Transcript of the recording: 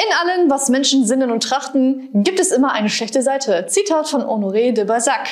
In allem, was Menschen sinnen und trachten, gibt es immer eine schlechte Seite. Zitat von Honoré de Balzac.